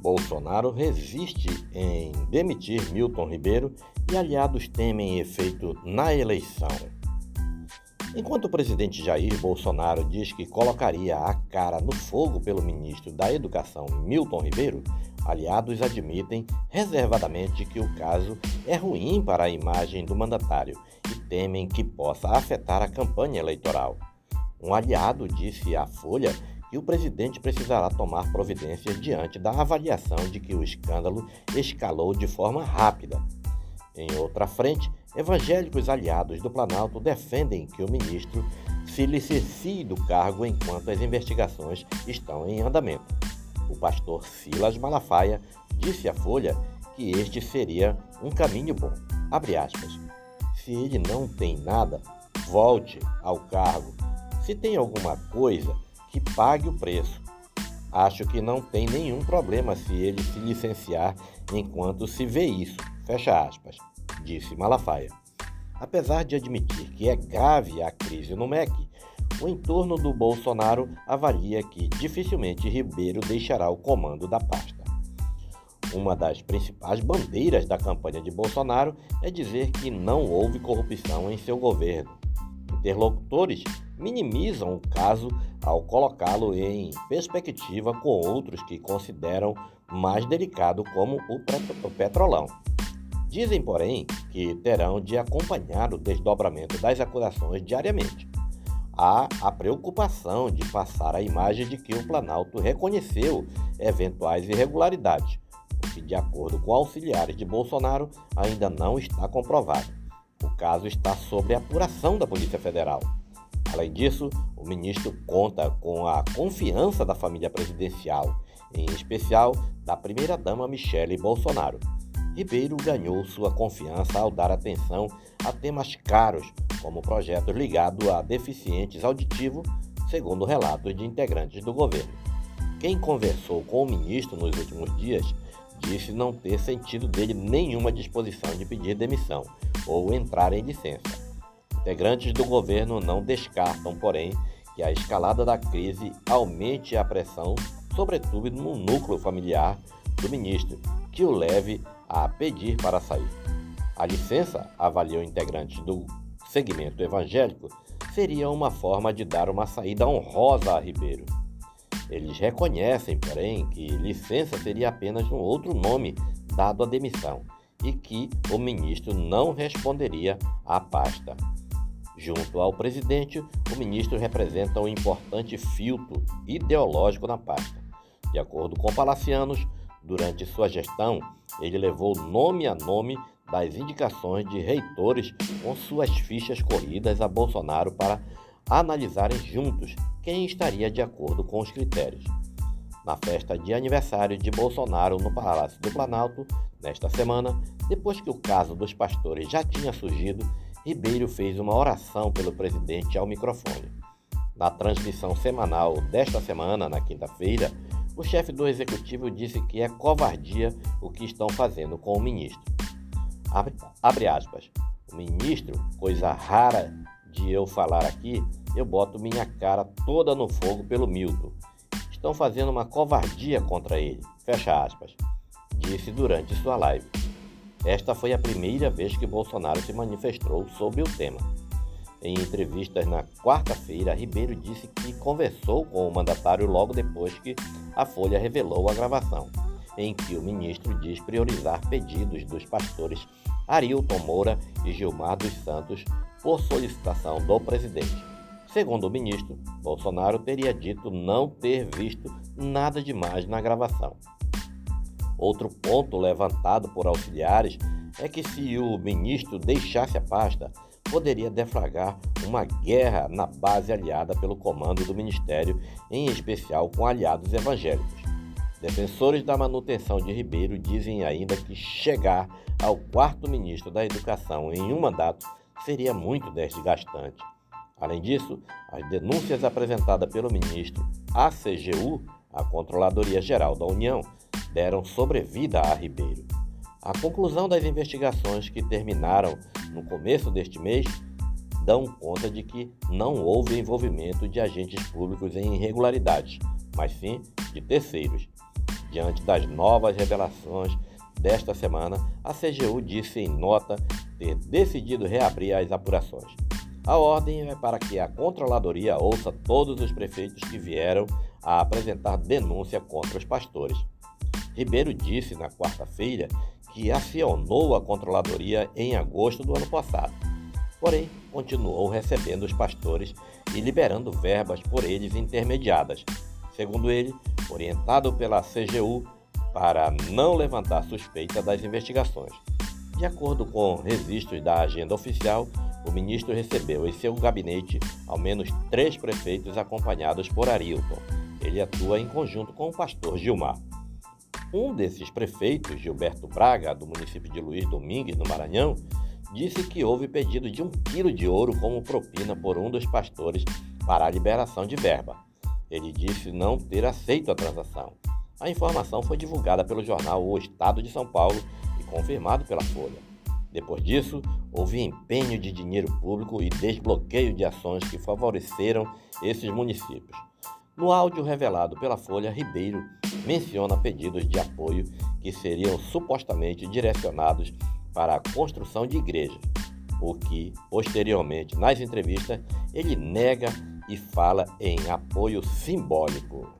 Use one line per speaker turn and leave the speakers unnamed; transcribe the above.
Bolsonaro resiste em demitir Milton Ribeiro e aliados temem efeito na eleição. Enquanto o presidente Jair Bolsonaro diz que colocaria a cara no fogo pelo ministro da Educação Milton Ribeiro, aliados admitem reservadamente que o caso é ruim para a imagem do mandatário e temem que possa afetar a campanha eleitoral. Um aliado disse à Folha que o presidente precisará tomar providências diante da avaliação de que o escândalo escalou de forma rápida. Em outra frente, evangélicos aliados do Planalto defendem que o ministro se licencie do cargo enquanto as investigações estão em andamento. O pastor Silas Malafaia disse à Folha que este seria um caminho bom. Se ele não tem nada, volte ao cargo. Se tem alguma coisa, que pague o preço. Acho que não tem nenhum problema se ele se licenciar enquanto se vê isso. Fecha aspas, disse Malafaia. Apesar de admitir que é grave a crise no MEC, o entorno do Bolsonaro avalia que dificilmente Ribeiro deixará o comando da pasta. Uma das principais bandeiras da campanha de Bolsonaro é dizer que não houve corrupção em seu governo. Interlocutores minimizam o caso ao colocá-lo em perspectiva com outros que consideram mais delicado, como o petrolão. Dizem, porém, que terão de acompanhar o desdobramento das acusações diariamente. Há a preocupação de passar a imagem de que o Planalto reconheceu eventuais irregularidades, o que, de acordo com auxiliares de Bolsonaro, ainda não está comprovado. O caso está sob apuração da Polícia Federal. Além disso, o ministro conta com a confiança da família presidencial, em especial da primeira-dama Michele Bolsonaro. Ribeiro ganhou sua confiança ao dar atenção a temas caros, como projetos ligados a deficientes auditivos, segundo relatos de integrantes do governo. Quem conversou com o ministro nos últimos dias disse não ter sentido dele nenhuma disposição de pedir demissão ou entrar em licença. Integrantes do governo não descartam, porém, que a escalada da crise aumente a pressão, sobretudo no núcleo familiar do ministro, que o leve a pedir para sair. A licença, avaliou integrantes do segmento evangélico, seria uma forma de dar uma saída honrosa a Ribeiro. Eles reconhecem, porém, que licença seria apenas um outro nome dado à demissão e que o ministro não responderia à pasta. Junto ao presidente, o ministro representa um importante filtro ideológico na pasta. De acordo com Palacianos, durante sua gestão, ele levou nome a nome das indicações de reitores com suas fichas corridas a Bolsonaro para analisarem juntos quem estaria de acordo com os critérios. Na festa de aniversário de Bolsonaro no Palácio do Planalto, nesta semana, depois que o caso dos pastores já tinha surgido, Ribeiro fez uma oração pelo presidente ao microfone. Na transmissão semanal desta semana, na quinta-feira, o chefe do executivo disse que é covardia o que estão fazendo com o ministro. Abre, abre aspas. O ministro, coisa rara de eu falar aqui, eu boto minha cara toda no fogo pelo Milton. Estão fazendo uma covardia contra ele. Fecha aspas. Disse durante sua live. Esta foi a primeira vez que Bolsonaro se manifestou sobre o tema. Em entrevistas na quarta-feira, Ribeiro disse que conversou com o mandatário logo depois que a Folha revelou a gravação, em que o ministro diz priorizar pedidos dos pastores Arilton Moura e Gilmar dos Santos por solicitação do presidente. Segundo o ministro, Bolsonaro teria dito não ter visto nada demais na gravação. Outro ponto levantado por auxiliares é que se o ministro deixasse a pasta, poderia deflagrar uma guerra na base aliada pelo comando do ministério, em especial com aliados evangélicos. Defensores da manutenção de Ribeiro dizem ainda que chegar ao quarto ministro da Educação em um mandato seria muito desgastante. Além disso, as denúncias apresentadas pelo ministro à CGU, a Controladoria Geral da União, deram sobrevida a Ribeiro. A conclusão das investigações que terminaram no começo deste mês dão conta de que não houve envolvimento de agentes públicos em irregularidades, mas sim de terceiros. Diante das novas revelações desta semana, a CGU disse em nota ter decidido reabrir as apurações. A ordem é para que a controladoria ouça todos os prefeitos que vieram a apresentar denúncia contra os pastores. Ribeiro disse na quarta-feira que acionou a controladoria em agosto do ano passado. Porém, continuou recebendo os pastores e liberando verbas por eles intermediadas, segundo ele, orientado pela CGU para não levantar suspeita das investigações. De acordo com registros da agenda oficial, o ministro recebeu em seu gabinete ao menos três prefeitos acompanhados por Arilton. Ele atua em conjunto com o pastor Gilmar. Um desses prefeitos, Gilberto Braga, do município de Luiz Domingues, no Maranhão, disse que houve pedido de um quilo de ouro como propina por um dos pastores para a liberação de verba. Ele disse não ter aceito a transação. A informação foi divulgada pelo jornal O Estado de São Paulo e confirmado pela Folha. Depois disso, houve empenho de dinheiro público e desbloqueio de ações que favoreceram esses municípios. No áudio revelado pela Folha, Ribeiro menciona pedidos de apoio que seriam supostamente direcionados para a construção de igrejas, o que, posteriormente, nas entrevistas, ele nega e fala em apoio simbólico.